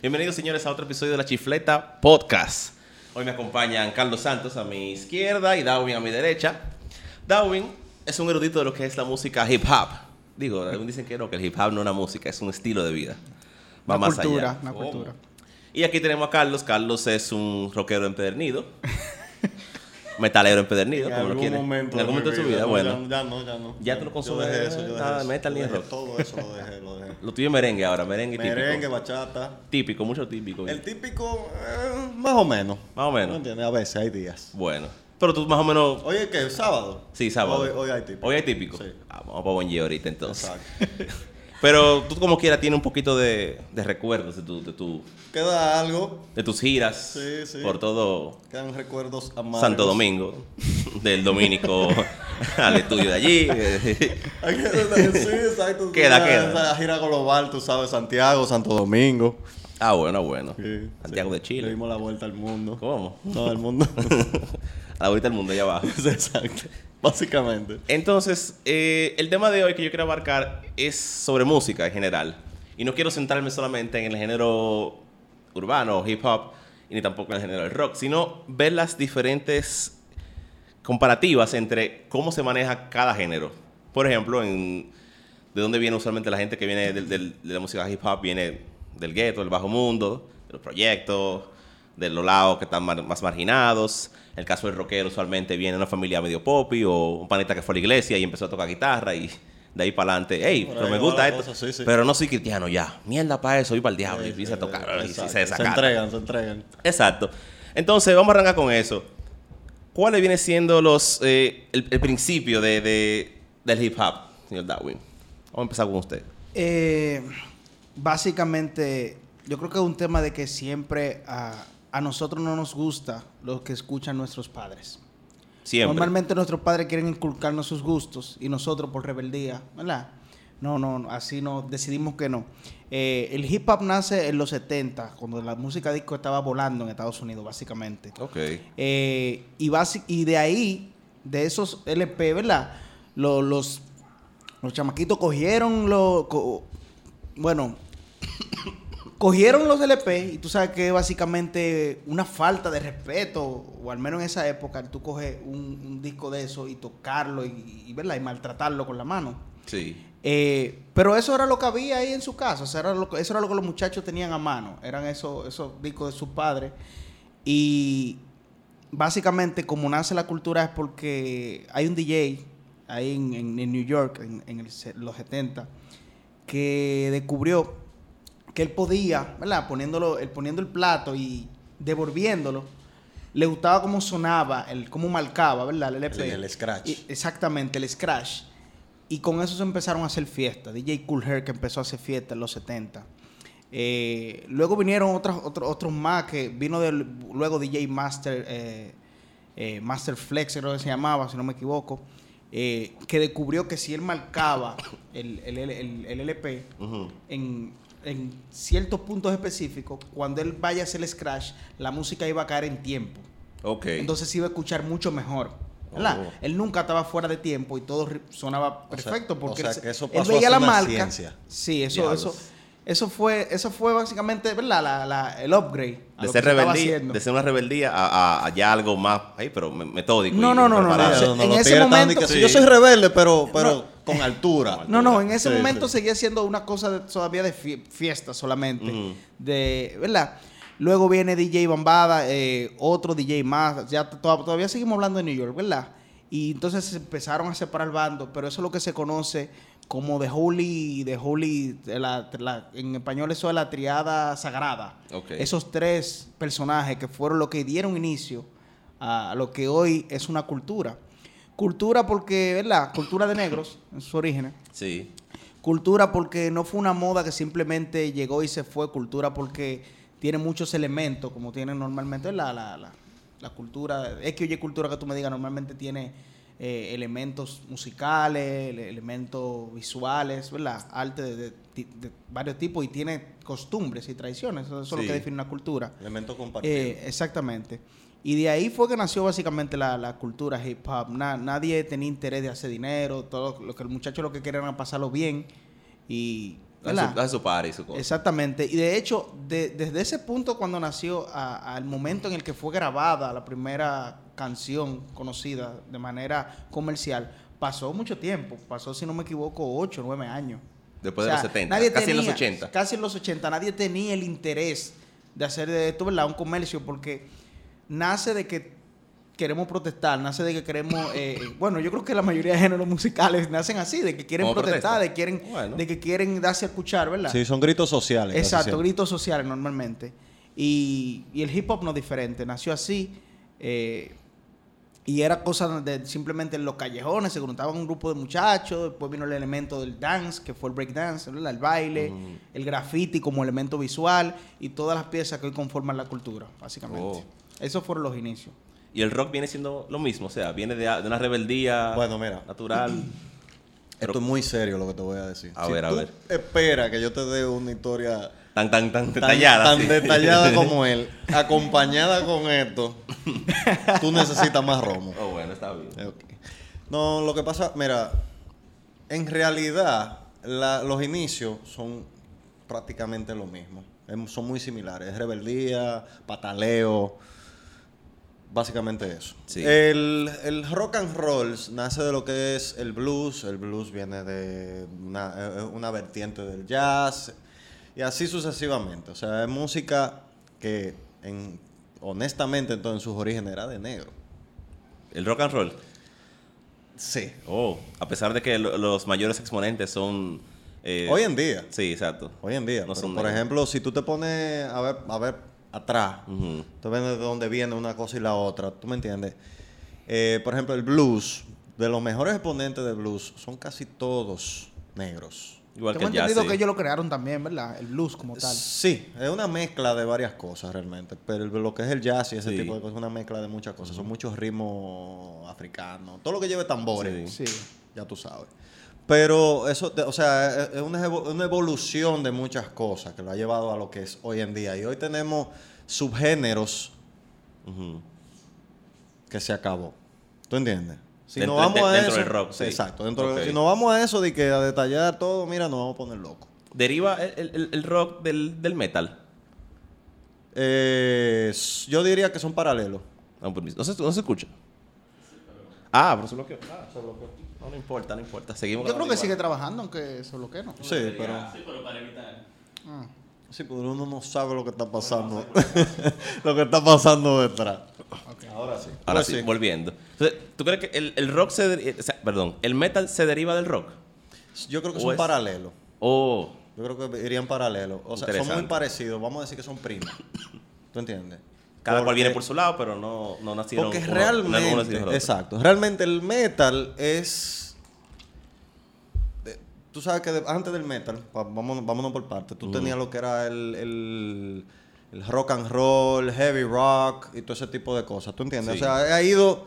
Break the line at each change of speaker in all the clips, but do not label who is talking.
Bienvenidos, señores, a otro episodio de La Chifleta Podcast. Hoy me acompañan Carlos Santos a mi izquierda y Darwin a mi derecha. Darwin es un erudito de lo que es la música hip hop. Digo, algunos dicen que no, que el hip hop no es una música, es un estilo de vida. Va
Una
más
cultura,
allá.
una
¿Cómo?
cultura.
Y aquí tenemos a Carlos. Carlos es un rockero empedernido. metalero empedernido,
En
como lo
algún
quiere.
momento,
en algún momento de su vida,
no,
bueno.
Ya, no, ya no.
Ya tú no consumes
Yo dejé eso, yo dejé
nada de
eso.
metal ni rock.
Todo eso lo dejé, lo dejé.
Lo tuyo es merengue ahora, merengue,
Merengue,
típico.
bachata.
Típico, mucho típico.
El típico, eh, más o menos.
Más o menos.
¿Me entiendes? A veces hay días.
Bueno. Pero tú más o menos...
Oye, ¿qué? ¿Sábado?
Sí, sábado.
Hoy, hoy hay típico.
Hoy hay típico.
Sí.
Ah, vamos para día ahorita entonces.
Exacto.
Pero tú como quiera tienes un poquito de, de recuerdos de, tu, de, tu,
Queda algo.
de tus giras
Sí, sí.
por todo
Quedan recuerdos amargos.
Santo Domingo, del dominico al estudio de allí.
Sí, exacto.
Queda,
Esa-
queda.
Esa gira global, tú sabes, Santiago, Santo Domingo.
ah, bueno, bueno.
Sí,
Santiago
sí.
de Chile.
Le dimos la vuelta al mundo.
¿Cómo?
Todo el mundo.
A la vuelta del mundo allá abajo.
exacto. Básicamente.
Entonces, eh, el tema de hoy que yo quiero abarcar es sobre música en general. Y no quiero centrarme solamente en el género urbano hip hop, y ni tampoco en el género del rock, sino ver las diferentes comparativas entre cómo se maneja cada género. Por ejemplo, de dónde viene usualmente la gente que viene de la música hip hop, viene del gueto, del bajo mundo, de los proyectos, de los lados que están mar- más marginados. En el caso del rockero, usualmente viene una familia medio popi o un panita que fue a la iglesia y empezó a tocar guitarra y de ahí para adelante, hey, pero me gusta esto,
cosa, sí, sí.
pero no soy cristiano ya. Mierda para eso, voy para el diablo y
Sí,
empieza a
sí,
tocar y
exacto.
se
Se
desacata.
entregan, se entregan.
Exacto. Entonces, vamos a arrancar con eso. ¿Cuáles vienen siendo los eh, el, el principio de, de- del hip hop, señor Darwin? Vamos a empezar con usted.
Eh, básicamente, yo creo que es un tema de que siempre a, a nosotros no nos gusta lo que escuchan nuestros padres.
Siempre.
Normalmente nuestros padres quieren inculcarnos sus gustos y nosotros por rebeldía, ¿verdad? No, no, no, así no, decidimos que no. Eh, el hip hop nace en los 70, cuando la música disco estaba volando en Estados Unidos, básicamente.
Ok.
Eh, y, y de ahí, de esos LP, ¿verdad? Lo- los, los chamaquitos cogieron lo, co- bueno, cogieron los LP y tú sabes que básicamente una falta de respeto, o al menos en esa época, tú coges un, un disco de eso y tocarlo y, y, ¿verdad? y maltratarlo con la mano.
Sí.
Eh, pero eso era lo que había ahí en su casa, o sea, era lo eso era lo que los muchachos tenían a mano, eran esos, esos discos de sus padres. Y básicamente como nace la cultura es porque hay un DJ ahí en, en- en New York, en, en el se- los 70, que descubrió que él podía, ¿verdad? Poniéndolo, él poniendo el plato y devolviéndolo, le gustaba cómo sonaba, el, cómo marcaba, ¿verdad? El, LP.
El- el scratch.
Y- exactamente, el scratch. Y con eso se empezaron a hacer fiestas. DJ Cool Herc que empezó a hacer fiestas en los 70. Eh, luego vinieron otros, otros, otros más que vino del, luego DJ Master, eh, eh, Master Flex, creo que se llamaba, si no me equivoco, eh, que descubrió que si él marcaba el, el, el- el LP en, en ciertos puntos específicos, cuando él vaya a hacer el scratch, la música iba a caer en tiempo.
Ok.
Entonces se iba a escuchar mucho mejor. ¿verdad?
Oh.
Él nunca estaba fuera de tiempo y todo sonaba
O sea-
perfecto porque
o sea,
él,
que eso pasó
veía la
una
marca.
ciencia.
Sí, eso,
Diablos.
eso, eso fue, eso fue básicamente, ¿verdad? La, la- el upgrade. a
de ser rebeldía, de ser una rebeldía a, a- a ya algo más, ay, pero me- metódico.
No,
y
no, no, no,
preparado.
no,
Sí,
no,
no,
en ese momento-
que,
Sí.
Yo soy rebelde, pero, pero con altura.
No, no, en ese
Sí,
momento
sí.
seguía siendo una cosa de- todavía de fie- fiesta solamente. De, ¿verdad? Luego viene DJ Bambada, eh, otro DJ más. Ya to- todavía seguimos hablando de New York, ¿verdad? Y entonces se empezaron a separar bandos, pero eso es lo que se conoce como The Holy, The Holy, de la- la- en español eso es la triada sagrada.
Ok.
Esos tres personajes que fueron los que dieron inicio a lo que hoy es una cultura. Cultura porque, ¿verdad? Cultura de negros, en sus orígenes.
Sí.
Cultura porque no fue una moda que simplemente llegó y se fue. Cultura porque tiene muchos elementos, como tiene normalmente la, la, la, la cultura. Es que oye cultura que tú me digas, normalmente tiene eh, elementos musicales, ele- elementos visuales, ¿verdad? Arte de, de de varios tipos y tiene costumbres y tradiciones. Eso, eso es lo que define una cultura.
Elemento compartido.
Eh, exactamente. Y de ahí fue que nació básicamente la, la cultura hip hop. Na- nadie tenía interés de hacer dinero. Todo lo que los muchachos lo que querían era pasarlo bien y ¿verdad?
su, hace su party, su cosa.
Exactamente. Y de hecho, de- desde ese punto cuando nació a- al momento en el que fue grabada la primera canción conocida de manera comercial, pasó mucho tiempo. Pasó, si no me equivoco, 8 o 9 años.
Después
O
de los 70,
nadie
casi en los
tenía-
80.
Casi en los 80. Nadie tenía el interés de hacer de esto, ¿verdad? Un comercio porque nace de que queremos protestar, nace de que queremos... eh, bueno, yo creo que la mayoría de géneros musicales nacen así, de que quieren protestar,
protesta.
de, quieren,
Bueno.
de que quieren darse a escuchar, ¿verdad?
Sí, son gritos sociales.
Exacto, gritos sociales normalmente. Y, y el hip hop no es diferente, nació así. eh, y era cosa de simplemente en los callejones, se juntaban un grupo de muchachos, después vino el elemento del dance, que fue el break dance, ¿verdad? el baile, el graffiti como elemento visual y todas las piezas que hoy conforman la cultura, básicamente.
Oh.
Esos fueron los inicios.
Y el rock viene siendo lo mismo, o sea, viene de, de una rebeldía
Bueno, mira.
natural.
Esto es muy serio lo que te voy a decir.
A ver, a ver.
Espera que yo te dé una historia
Tan, tan, tan detallada.
tan
sí.
detallada como él, acompañada con esto. Tú necesitas más romo.
Oh, bueno, está bien.
No, lo que pasa, mira, en realidad la- los inicios son prácticamente lo mismo. Em- Son muy similares. Rebeldía, pataleo, básicamente eso.
Sí.
El, el rock and roll nace de lo que es el blues. El blues viene de una, eh, una vertiente del jazz y así sucesivamente. O sea, es música que en, honestamente entonces en sus orígenes era de negro.
El rock and roll.
Sí.
Oh, a pesar de que lo- los mayores exponentes son... eh,
Hoy en día.
Sí, exacto.
Hoy en día.
No
pero,
son
por
negros.
ejemplo, si tú te pones a ver, a ver atrás,
Ujú.
tú ves de dónde viene una cosa y la otra, ¿tú me entiendes? Eh, por ejemplo, el blues, de los mejores exponentes de blues, son casi todos negros.
Igual que
Tengo
jazz.
entendido
sí.
que ellos lo crearon también, ¿verdad? El blues como tal.
Sí, es una mezcla de varias cosas realmente, pero lo que es el jazz y ese
Sí.
tipo de cosas es una mezcla de muchas cosas. Son muchos ritmos africanos, todo lo que lleve tambores.
Sí.
ya tú sabes. Pero eso, o sea, es una, evo- una evolución de muchas cosas que lo ha llevado a lo que es hoy en día. Y hoy tenemos subgéneros que se acabó. ¿Tú entiendes? Si
Dentro-
nos vamos
de-
a
dentro
eso,
del rock, sí.
Exacto. Dentro de- si nos vamos a eso de que a detallar todo, mira, nos vamos a poner locos.
Deriva el, el- el rock del, del metal.
Eh, yo diría que son paralelos.
Ah, un permiso. No se, no se escucha. Ah, pero se bloqueó. Ah, se bloqueó. No, no importa, no importa. Seguimos.
Yo creo que sigue trabajando, aunque se bloquee, ¿no?
Sí, pero...
Ah.
Sí, pero uno no sabe lo que está pasando. lo que está pasando detrás. Ahora sí.
Ahora
Pues
sí, volviendo. Entonces, ¿tú crees que el, el rock se... deri- o sea, perdón, el metal se deriva del rock?
Yo creo que son paralelos.
Oh,
Yo creo que irían paralelos. O sea, son muy parecidos. Vamos a decir que son primos. ¿Tú entiendes?
cada cual viene por su lado, pero no, no nacieron...
Porque
uno-
realmente,
uno
exacto, realmente el metal es... eh, Tú sabes que de- antes del metal, vámonos, vámonos por partes, tú tenías lo que era el, el- el rock and roll, heavy rock y todo ese tipo de cosas, ¿tú entiendes?
Sí.
O sea, ha ido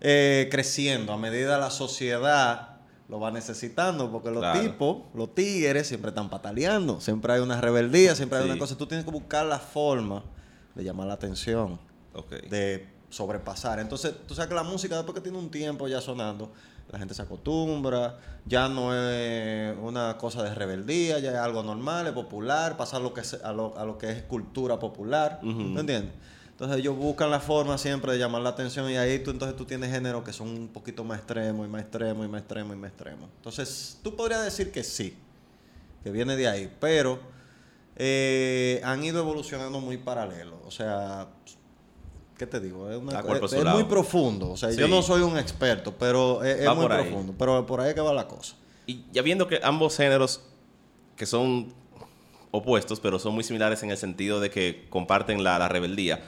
eh, creciendo a medida la sociedad lo va necesitando, porque los
Claro.
tipos, los tigres, siempre están pataleando, siempre hay una rebeldía, siempre hay
Sí.
una cosa, tú tienes que buscar la forma de llamar la atención
Ok.
de sobrepasar. Entonces, tú sabes que la música, después que tiene un tiempo ya sonando, la gente se acostumbra, ya no es una cosa de rebeldía, ya es algo normal, es popular, pasa a lo que es, a lo, a lo que es cultura popular,
Ujú.
¿me entiendes? Entonces ellos buscan la forma siempre de llamar la atención y ahí tú entonces tú tienes géneros que son un poquito más extremos y más extremos y más extremos y más extremos. Entonces tú podrías decir que sí, que viene de ahí, pero eh, han ido evolucionando muy paralelo. O sea, ¿qué te digo? Es, una- es- es muy profundo. O sea, yo
Sí.
no soy un experto, pero es, es
Va
muy
ahí.
profundo. Pero por ahí es que va la cosa.
Y ya viendo que ambos géneros, que son opuestos, pero son muy similares en el sentido de que comparten la, la rebeldía,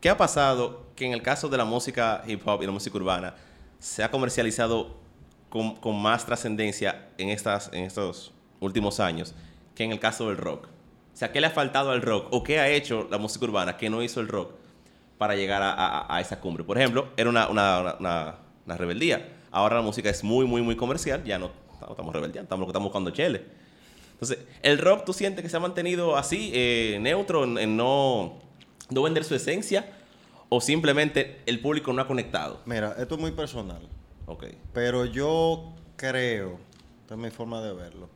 ¿qué ha pasado que en el caso de la música hip hop y la música urbana se ha comercializado con, con más trascendencia en, estas, en estos últimos años que en el caso del rock? O sea, ¿qué le ha faltado al rock o qué ha hecho la música urbana que no hizo el rock para llegar a, a- a esa cumbre? Por ejemplo, era una, una- una- rebeldía. Ahora la música es muy, muy, muy comercial. Ya no, no estamos rebeldeando, estamos, estamos buscando chele. Entonces, ¿el rock tú sientes que se ha mantenido así, eh, neutro, en, en no, no vender su esencia? ¿O simplemente el público no ha conectado?
Mira, esto es muy personal.
Ok.
Pero yo creo, esta es mi forma de verlo,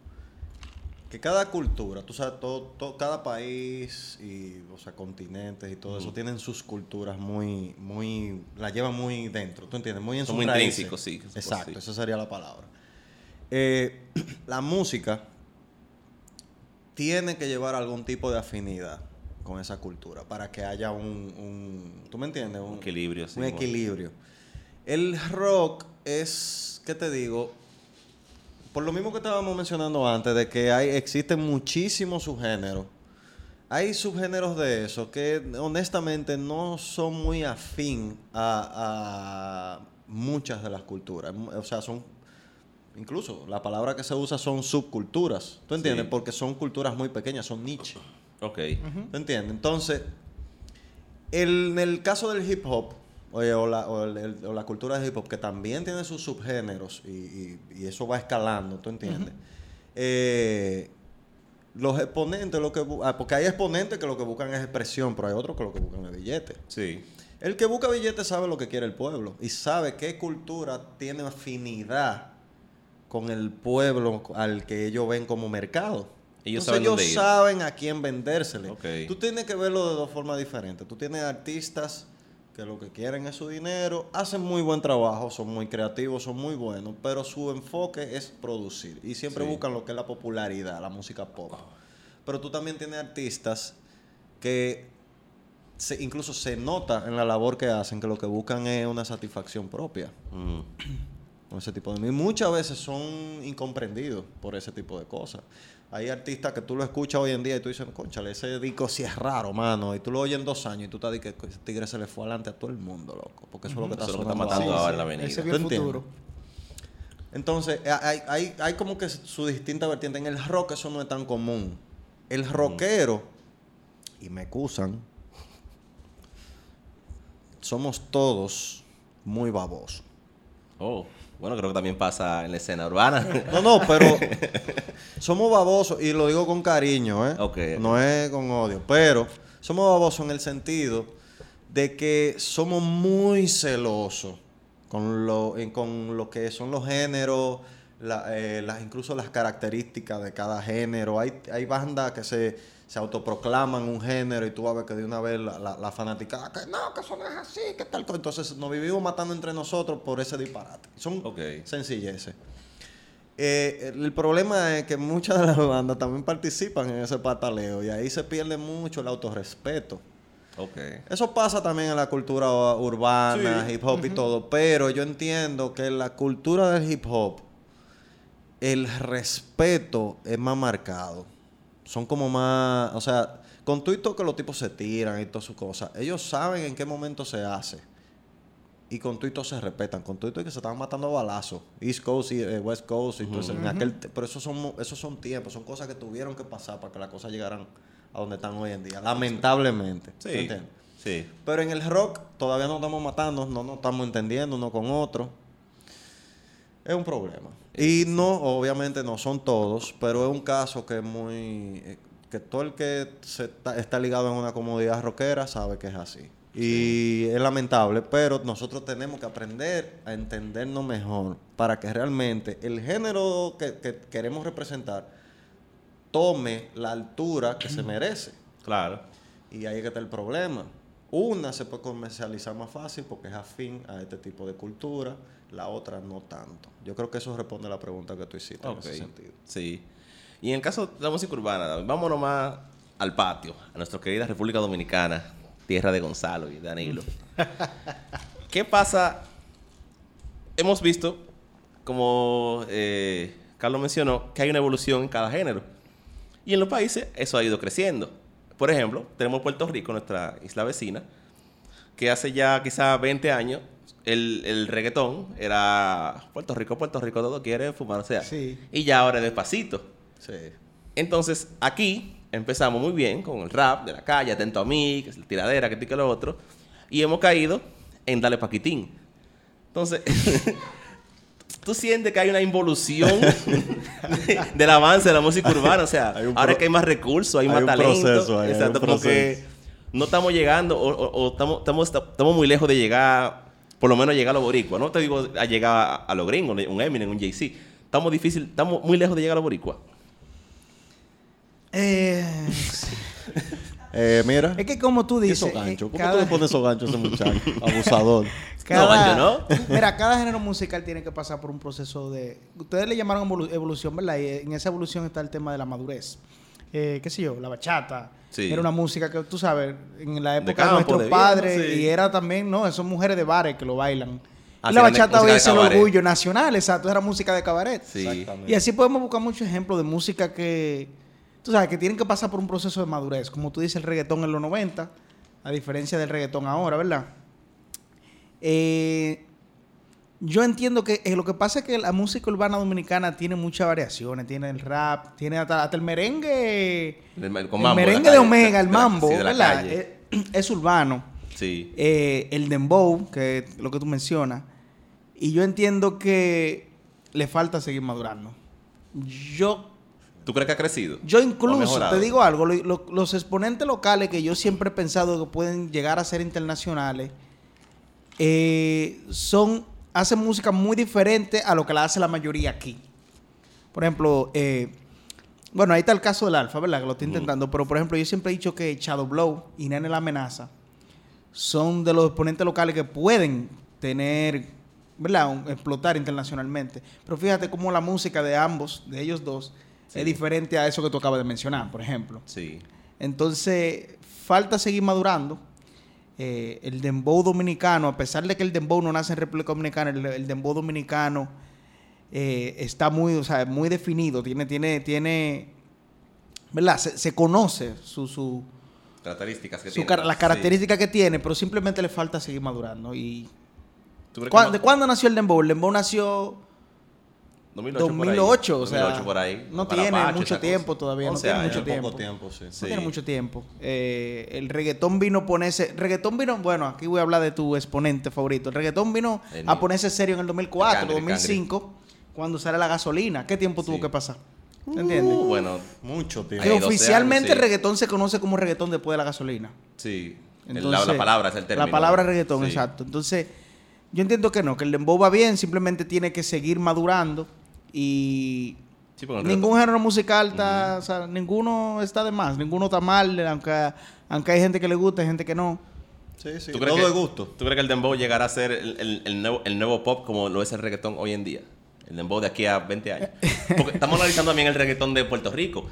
que cada cultura, tú sabes, todo, todo- cada país y, o sea, continentes y todo eso tienen sus culturas muy, muy, la llevan muy dentro, ¿tú entiendes? Muy en
Son
sus
muy
raíces.
intrínsecos, sí,
Exacto,
sí.
esa sería la palabra. Eh, la música tiene que llevar algún tipo de afinidad con esa cultura para que haya un, un- ¿tú me entiendes?
Un equilibrio, sí,
Un equilibrio. El rock es, ¿qué te digo? Por lo mismo que estábamos mencionando antes, de que hay, existen muchísimos subgéneros. Hay subgéneros de eso que honestamente no son muy afín a, a muchas de las culturas. O sea, son incluso la palabra que se usa son subculturas. ¿Tú entiendes?
Sí.
Porque son culturas muy pequeñas, son niche.
Ok.
¿Tú entiendes? Entonces, el- en el caso del hip hop, oye, o, la, o el- el- o la cultura del hip hop, que también tiene sus subgéneros y, y- y eso va escalando, ¿tú entiendes? Eh, los exponentes, lo que ah, porque hay exponentes que lo que buscan es expresión, pero hay otros que lo que buscan es billete.
Sí.
El que busca billete sabe lo que quiere el pueblo y sabe qué cultura tiene afinidad con el pueblo al que ellos ven como mercado.
Ellos
Entonces,
saben
ellos
dónde
saben a quién vendérsele. Tú tienes que verlo de dos formas diferentes. Tú tienes artistas que lo que quieren es su dinero, hacen muy buen trabajo, son muy creativos, son muy buenos, pero su enfoque es producir y siempre
Sí.
buscan lo que es la popularidad, la música pop. Pero tú también tienes artistas que se- incluso se nota en la labor que hacen que lo que buscan es una satisfacción propia
Mm.
ese tipo de... Y muchas veces son incomprendidos por ese tipo de cosas. Hay artistas que tú lo escuchas hoy en día y tú dices, conchale, ese disco sí es raro, mano. Y tú lo oyes en dos años y tú te dices que ese tigre se le fue adelante a todo el mundo, loco. Porque eso es lo que está
Eso es lo que está
sonando
matando
ahora.
en la avenida.
Ese vio
¿Tú
el futuro.
Entonces, hay, hay, hay como que su distinta vertiente. En el rock eso no es tan común. El rockero, y me excusan, somos todos muy babosos.
Oh. Bueno, creo que también pasa en la escena urbana.
No, no, pero somos babosos, y lo digo con cariño, ¿eh? No es con odio, pero somos babosos en el sentido de que somos muy celosos con lo, con lo que son los géneros, la- eh, las, incluso las características de cada género. Hay, hay bandas que se, se autoproclaman un género y tú vas a ver que de una vez la, la, la fanaticada, que no, que eso no es así, que tal cosa. Entonces nos vivimos matando entre nosotros por ese disparate. Son
Ok.
sencilleces. Eh, el, problema es que muchas de las bandas también participan en ese pataleo y ahí se pierde mucho el autorrespeto. Eso pasa también en la cultura urbana,
Sí.
hip hop y todo, pero yo entiendo que en la cultura del hip hop el respeto es más marcado. Son como más, o sea, con todo y todo que los tipos se tiran y todas sus cosas, ellos saben en qué momento se hace. Y con todo y todo se respetan, con todo y todo que se están matando a balazos. East Coast y eh, West Coast y todo eso, en aquel pero esos son, esos son tiempos, son cosas que tuvieron que pasar para que las cosas llegaran a donde están hoy en día. Lamentablemente. ¿tú
Sí.
entiendes?
Sí.
Pero en el rock todavía no estamos matando, no nos estamos entendiendo uno con otro. Es un problema. Y no, obviamente no son todos, pero es un caso que es muy... eh, que todo el que se está, está ligado en una comunidad rockera sabe que es así. Y es lamentable, pero nosotros tenemos que aprender a entendernos mejor para que realmente el género que, que queremos representar tome la altura que se merece.
Claro.
Y ahí es que está el problema. Una se puede comercializar más fácil porque es afín a este tipo de cultura, la otra no tanto. Yo creo que eso responde a la pregunta que tú hiciste en ese sentido.
Sí. Y en el caso de la música urbana, vámonos más al patio, a nuestra querida República Dominicana, tierra de Gonzalo y de Danilo. ¿Qué pasa? Hemos visto, como eh, Carlos mencionó, que hay una evolución en cada género. Y en los países eso ha ido creciendo. Por ejemplo, tenemos Puerto Rico, nuestra isla vecina, que hace ya quizá 20 años el, el reggaetón era Puerto Rico, Puerto Rico, todo quiere fumar, o sea.
Sí.
Y ya ahora es despacito.
Sí.
Entonces, aquí empezamos muy bien con el rap de la calle, atento a mí, que es la tiradera, que esto y que lo otro. Y hemos caído en Dale Paquitín. Entonces, tú sientes que hay una involución del avance de la música urbana. O sea, ahora que hay más recursos, hay,
hay
más
un
talento.
proceso ahí, hay
exacto,
un
como que
proceso.
no estamos llegando o, o- o estamos, estamos, estamos muy lejos de llegar, por lo menos llegar a los boricuas. No te digo a llegar a, a los gringos, un Eminem, un Jay-Z. Estamos difícil, estamos muy lejos de llegar a los boricuas.
Eh,
Eh, mira.
es que como tú dices...
esos ganchos.
eh,
¿Cómo
cada-
tú le pones esos ganchos a ese muchacho? Abusador.
Cada,
No,
Mira, cada género musical tiene que pasar por un proceso de... Ustedes le llamaron evolu- evolución, ¿verdad? Y en esa evolución está el tema de la madurez. Eh, ¿Qué sé yo? La bachata.
Sí.
Era una música que, tú sabes, en la época de,
campo,
nuestros
de
padres,
sí.
y era también, no, son mujeres de bares que lo bailan.
Ah,
y la bachata hoy es el orgullo nacional, exacto, era música de cabaret.
Sí.
Exactamente.
Y así podemos buscar muchos ejemplos de música que, tú sabes, que tienen que pasar por un proceso de madurez. Como tú dices, el reggaetón en los 90, a diferencia del reggaetón ahora, ¿verdad? Eh, yo entiendo que eh, lo que pasa es que la música urbana dominicana tiene muchas variaciones. Tiene el rap, tiene hasta, hasta el merengue.
El, el-
el
con mambo la
merengue de
calle,
Omega, el
de la-
mambo,
sí, de la
¿verdad?
calle.
Eh, es urbano.
Sí.
El dembow, que es lo que tú mencionas. Y yo entiendo que le falta seguir madurando. Yo,
¿Tú crees que ha crecido?
yo
¿O ha
incluso, te digo algo, lo- lo- los exponentes locales que yo siempre he pensado que pueden llegar a ser internacionales, eh, son, hacen música muy diferente a lo que la hace la mayoría aquí. Por ejemplo, eh, bueno, ahí está el caso del Alfa, ¿verdad? Que lo estoy intentando. Pero, por ejemplo, yo siempre he dicho que Shadow Blow y Nene la Amenaza son de los exponentes locales que pueden tener, ¿verdad? Un- explotar internacionalmente. Pero fíjate cómo la música de ambos, de ellos dos,
Sí.
es diferente a eso que tú acabas de mencionar, por ejemplo.
Sí.
Entonces, falta seguir madurando. Eh, el dembow dominicano, a pesar de que el dembow no nace en República Dominicana, el, el dembow dominicano eh, está muy, o sea, muy definido. Tiene, tiene, tiene, ¿verdad? Se, se conoce su, su,
Características que
su
tiene.
car- las
Sí.
características que tiene, pero simplemente le falta seguir madurando. Y
¿Tú crees que
¿cuá-
no-
¿De cuándo nació el dembow? El dembow nació
2008, por ahí.
2008, o sea,
2008 por ahí.
no tiene
Pacho,
mucho tiempo
cosa.
todavía, no
11
tiene mucho
poco
tiempo.
tiempo, sí.
Sí.
No tiene mucho tiempo. Eh, el reggaetón vino a ponerse. Reggaetón vino, bueno, aquí voy a hablar de tu exponente favorito. El reggaetón vino
El
a ponerse serio en el 2004,
El cangre, el
2005, cuando sale la gasolina. ¿Qué tiempo tuvo que pasar? ¿Me entiendes?
Uh, bueno,
Mucho tiempo.
que
Hay 12
oficialmente
años,
el reggaetón se conoce como reggaetón después de la gasolina.
sí.
Entonces,
la, la palabra es el término.
La palabra reggaetón,
Sí.
exacto. Entonces, yo entiendo que no, que el dembow va bien, simplemente tiene que seguir madurando y
Sí,
ningún género musical está, o sea, ninguno está de más, ninguno está mal, aunque, aunque hay gente que le gusta, hay gente que no.
Sí, sí.
¿Tú
Todo
crees
de
que-
gusto.
¿Tú crees que el dembow llegará a ser el, el- el nuevo, el nuevo pop como lo es el reggaetón hoy en día? El dembow de aquí a 20 años. Porque estamos analizando también el reggaetón de Puerto Rico.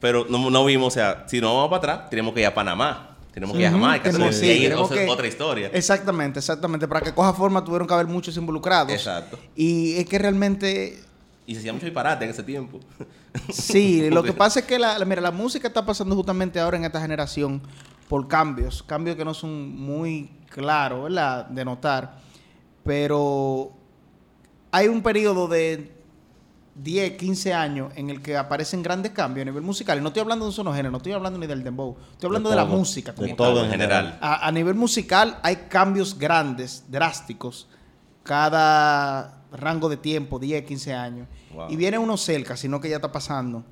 Pero no, no vimos, o sea, si no vamos para atrás, tenemos que ir a Panamá. Tenemos que ir a Jamaica.
tenemos-
y
sí,
ahí
tenemos
otra,
que-
otra historia.
Exactamente, exactamente. Para que coja forma tuvieron que haber muchos involucrados.
Exacto.
Y es que realmente
Y se hacía mucho disparate en ese tiempo.
Sí, lo que pasa es que la, la- mira, la música está pasando justamente ahora en esta generación por cambios, cambios que no son muy claros, ¿verdad? De notar, pero hay un periodo de 10, 15 años en el que aparecen grandes cambios a nivel musical. Y no estoy hablando de un solo género, no estoy hablando ni del dembow, estoy hablando de, la
todo,
música.
de
como
todo
tal.
en general.
A, a nivel musical hay cambios grandes, drásticos, cada rango de tiempo, 10, 15 años.
Wow.
Y viene uno cerca, sino que ya está pasando,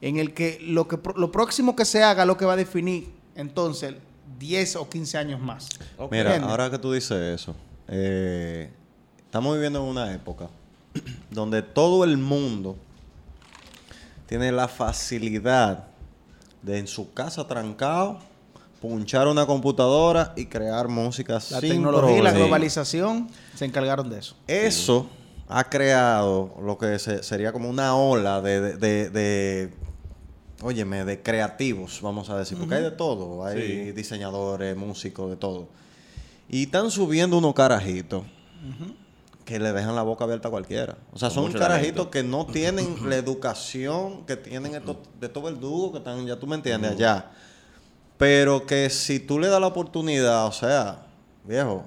en el que lo, que lo próximo que se haga lo que va a definir entonces 10 o 15 años más.
Mira,
¿Entiendes?
ahora que tú dices eso, eh, estamos viviendo en una época donde todo el mundo tiene la facilidad de en su casa trancado punchar una computadora y crear música
La
sin
tecnología y la globalización se encargaron de eso.
Eso ha creado lo que se- sería como una ola de, de, de- de- óyeme, de creativos, vamos a decir, porque hay de todo, hay
Sí.
diseñadores, músicos, de todo. Y están subiendo unos carajitos que le dejan la boca abierta a cualquiera. O sea,
Con
son carajitos
talento.
que no tienen la educación que tienen estos, de todo el dúo que están, ya tú me entiendes, allá. Pero que si tú le das la oportunidad, o sea, viejo,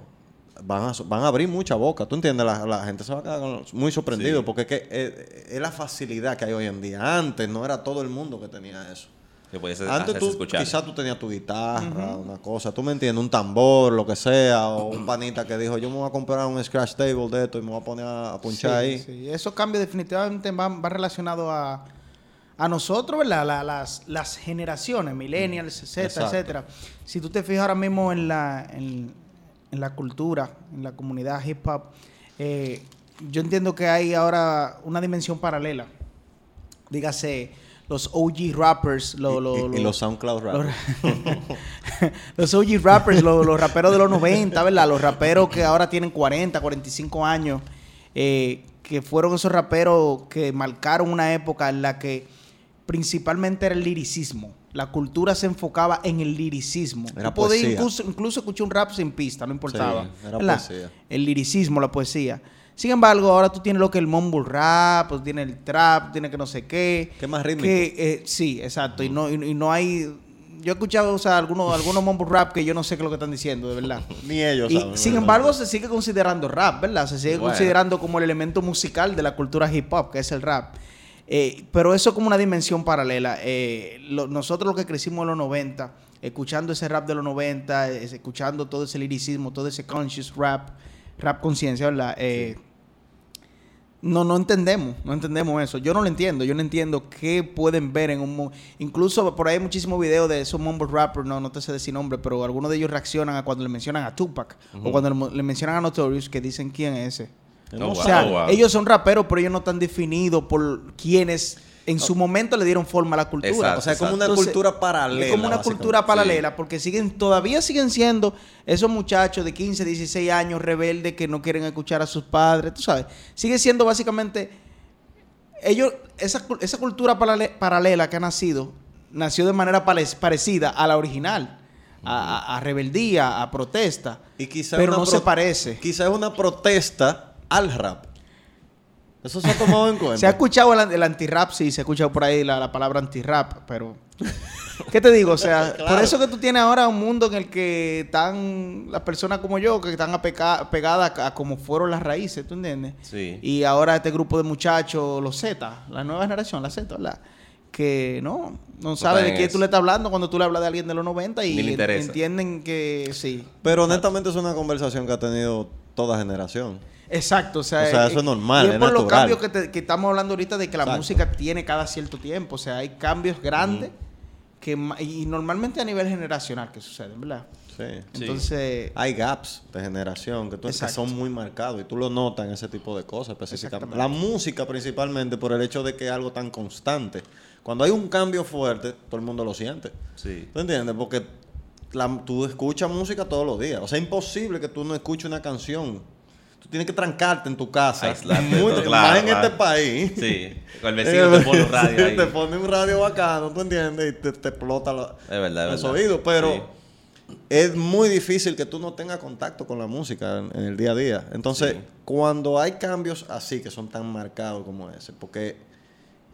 van a, van a abrir mucha boca. ¿Tú entiendes? La, la gente se va a quedar muy sorprendido
Sí.
porque es que es, es la facilidad que hay hoy en día. Antes no era todo el mundo que tenía eso.
Que
Antes tú,
escuchar.
quizás tú tenías tu guitarra, una cosa, tú me entiendes, un tambor, lo que sea, o un panita que dijo, yo me voy a comprar un scratch table de esto y me voy a poner a, a punchar
Sí,
ahí.
sí. Esos cambios definitivamente van, van relacionados a, a nosotros, ¿verdad? La- las, las generaciones, millennials, etcétera, etcétera. Si tú te fijas ahora mismo en la, en, en la cultura, en la comunidad hip hop, eh, yo entiendo que hay ahora una dimensión paralela. Dígase, los OG rappers, lo-
Y-
lo-
y, y
lo-
los SoundCloud
los,
rappers.
los OG rappers, lo- los, raperos de los 90, ¿verdad? Los raperos que ahora tienen 40, 45 años, eh, que fueron esos raperos que marcaron una época en la que principalmente era el liricismo. La cultura se enfocaba en el liricismo.
Era
Tú podías
poesía.
incluso, incluso escuchar un rap sin pista, no importaba.
Sí, era poesía.
El liricismo, la poesía. Sin embargo, ahora tú tienes lo que es el mumble rap, tú tienes el trap, tienes que no sé qué.
Que más rítmico.
Que, eh, sí, exacto. Y, no, y, y no hay... Yo he escuchado o sea, algunos, algunos mumble rap que yo no sé qué es lo que están diciendo, de verdad.
Ni ellos
Y,
saben.
sin embargo, se sigue considerando rap, ¿verdad? Se sigue
Bueno.
considerando como el elemento musical de la cultura hip hop, que es el rap. Eh, pero eso como una dimensión paralela. Eh, lo- nosotros los que crecimos en los 90, escuchando ese rap de los 90, es- escuchando todo ese liricismo, todo ese conscious rap, rap conciencia, ¿verdad? Eh, no, no entendemos, no entendemos eso. Yo no lo entiendo, yo no entiendo qué pueden ver en un... Incluso por ahí hay muchísimos videos de esos mumble rappers, no, no te sé decir nombre, pero algunos de ellos reaccionan a cuando le mencionan a Tupac o cuando le, le mencionan a Notorious que dicen quién es ese.
Oh,
no.
O sea,
Oh, wow.
ellos son raperos, pero ellos no están definidos por quienes en su momento le dieron forma a la cultura.
Exacto,
O sea, es como una
Entonces,
cultura paralela.
Es como una cultura paralela, porque siguen, todavía siguen siendo esos muchachos de 15, 16 años rebeldes que no quieren escuchar a sus padres, tú sabes. Sigue siendo básicamente ellos, esa, esa cultura parale- paralela que ha nacido, nació de manera pare- parecida a la original, a, a- rebeldía, a protesta,
Y quizá
pero no
pro-
se parece.
Quizá es una protesta al rap. Eso se ha tomado en cuenta.
Se ha escuchado el, el anti-rap, sí, se ha escuchado por ahí la, la palabra anti-rap, pero... ¿Qué te digo? O sea, por eso que tú tienes ahora un mundo en el que están las personas como yo, que están pegadas a, como fueron las raíces, ¿tú entiendes?
Sí.
Y ahora este grupo de muchachos, los Z, la nueva generación, la Z, ¿verdad? Que no, no sabe de qué tú le estás hablando cuando tú le hablas de alguien de los 90 y entienden que sí.
Pero honestamente es una conversación que ha tenido toda generación.
Exacto, o sea,
O sea,
eh,
eso es normal,
Y es,
es
por los
natural.
cambios que, te- que estamos hablando ahorita de que la
Exacto.
música tiene cada cierto tiempo. O sea, hay cambios grandes que y normalmente a nivel generacional que suceden, ¿verdad?
Sí.
Sí.
Entonces,
Hay gaps de generación que, tú- que son muy marcados y tú lo notas en ese tipo de cosas específicamente. La música principalmente por el hecho de que es algo tan constante. Cuando hay un cambio fuerte, todo el mundo lo siente.
Sí.
¿Tú entiendes? Porque la- tú escuchas música todos los días. O sea, es imposible que tú no escuches una canción. Tú tienes que trancarte en tu casa.
Aislarte
Muy-
todo, claro,
más en
claro.
este país.
Sí. Con el vecino te pone un radio
Sí,
ahí.
Te pone un radio bacano, ¿tú entiendes? Y te, te explota la-
Es verdad, es
los
verdad.
oídos. Pero
Sí.
es muy difícil que tú no tengas contacto con la música en, en el día a día. Entonces,
Sí.
cuando hay cambios así, que son tan marcados como ese, porque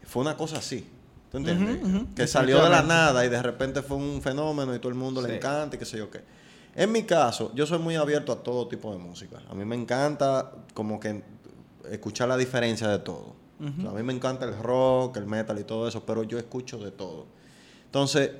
fue una cosa así. ¿Tú entiendes? Que salió de la nada y de repente fue un fenómeno y todo el mundo le encanta y qué sé yo qué. En mi caso, yo soy muy abierto a todo tipo de música. A mí me encanta como que escuchar la diferencia de todo. O sea, a mí me encanta el rock, el metal y todo eso, pero yo escucho de todo. Entonces,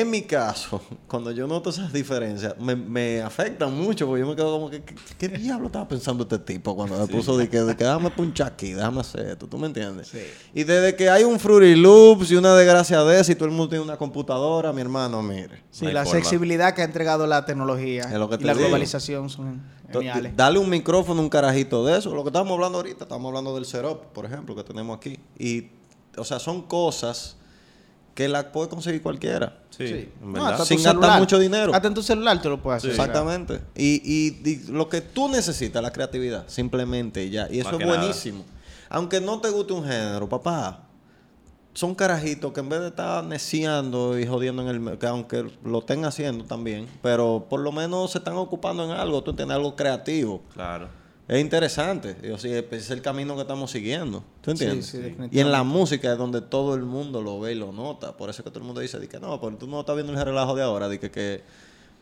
en mi caso, cuando yo noto esas diferencias, me, me afectan mucho, porque yo me quedo como que, ¿qué, qué diablo estaba pensando este tipo cuando me puso de que, de que déjame punchar aquí, déjame hacer esto, ¿tú me entiendes?
Sí.
Y desde que hay un Fruity Loops y una desgracia de esa y todo el mundo tiene una computadora, mi hermano, mire.
sí,
No
la
forma.
sensibilidad que ha entregado la tecnología
Es lo que
y la
digo.
globalización son geniales.
Dale un micrófono, un carajito de eso. Lo que estamos hablando ahorita, estamos hablando del setup, por ejemplo, que tenemos aquí. Y, o sea, son cosas que la puede conseguir cualquiera.
Sí.
Sí.
en
No,
verdad.
Sin gastar
celular.
mucho dinero.
Hasta en tu celular te lo puedes hacer.
Exactamente. Y, y- y lo que tú necesitas, la creatividad, simplemente ya. Y eso
Más
es
nada.
buenísimo. Aunque no te guste un género, papá. Son carajitos que en vez de estar neciando y jodiendo en el que aunque lo estén haciendo también, pero por lo menos se están ocupando en algo, tú entiendes, algo creativo.
Claro.
Es interesante. O sea, ese es el camino que estamos siguiendo. ¿Tú entiendes?
sí,
y en la música es donde todo el mundo lo ve y lo nota. Por eso es que todo el mundo dice, di que no, pero tú no estás viendo el relajo de ahora, de que, que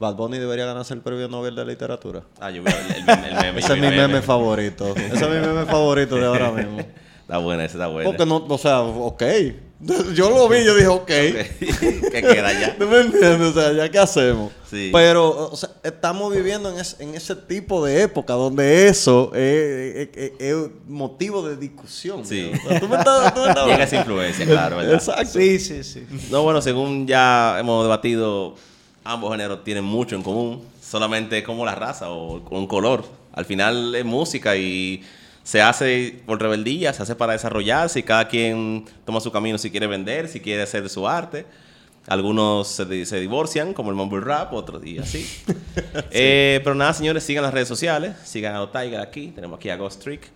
Bad Bunny debería ganarse el premio Nobel de Literatura.
Ah, yo vi el, el, meme- el meme.
Ese es mi meme favorito. Ese es mi meme favorito de ahora mismo.
Está buena, ese está buena.
Porque no, o sea, ok. Yo lo vi, yo dije, ok.
que queda ya.
¿Tú me entiendes? O sea, ¿ya qué hacemos?
Sí.
Pero, o sea, estamos viviendo en, es- en ese tipo de época donde eso es, es- es- es motivo de discusión.
Sí.
O sea, tú me estás- tú me estás-
Llega esa influencia, claro, ¿verdad?
Exacto.
Sí, sí, sí.
No, bueno, según ya hemos debatido, ambos géneros tienen mucho en común. Solamente como la raza o un color. Al final es música y se hace por rebeldía, se hace para desarrollarse y cada quien toma su camino si quiere vender, si quiere hacer su arte. Algunos se, di- se divorcian, como el mumble rap, otros y así. Eh, pero nada, señores, sigan las redes sociales, sigan a Tiger aquí, tenemos aquí a Ghost Trick,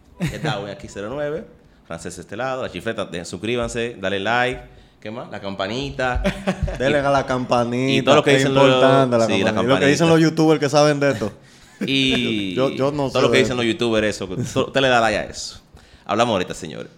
Darwin aquí 09, Frances Estelado, la chifleta, suscríbanse, dale like, ¿qué más? La campanita.
Denle a la campanita.
y todo lo que dicen los-
la
sí, la
campanita. Y lo que dicen los youtubers que saben de esto.
Y
Yo- yo no
todo
sé
lo que dicen los youtubers, eso. Usted le da like a eso. Hablamos ahorita, señores.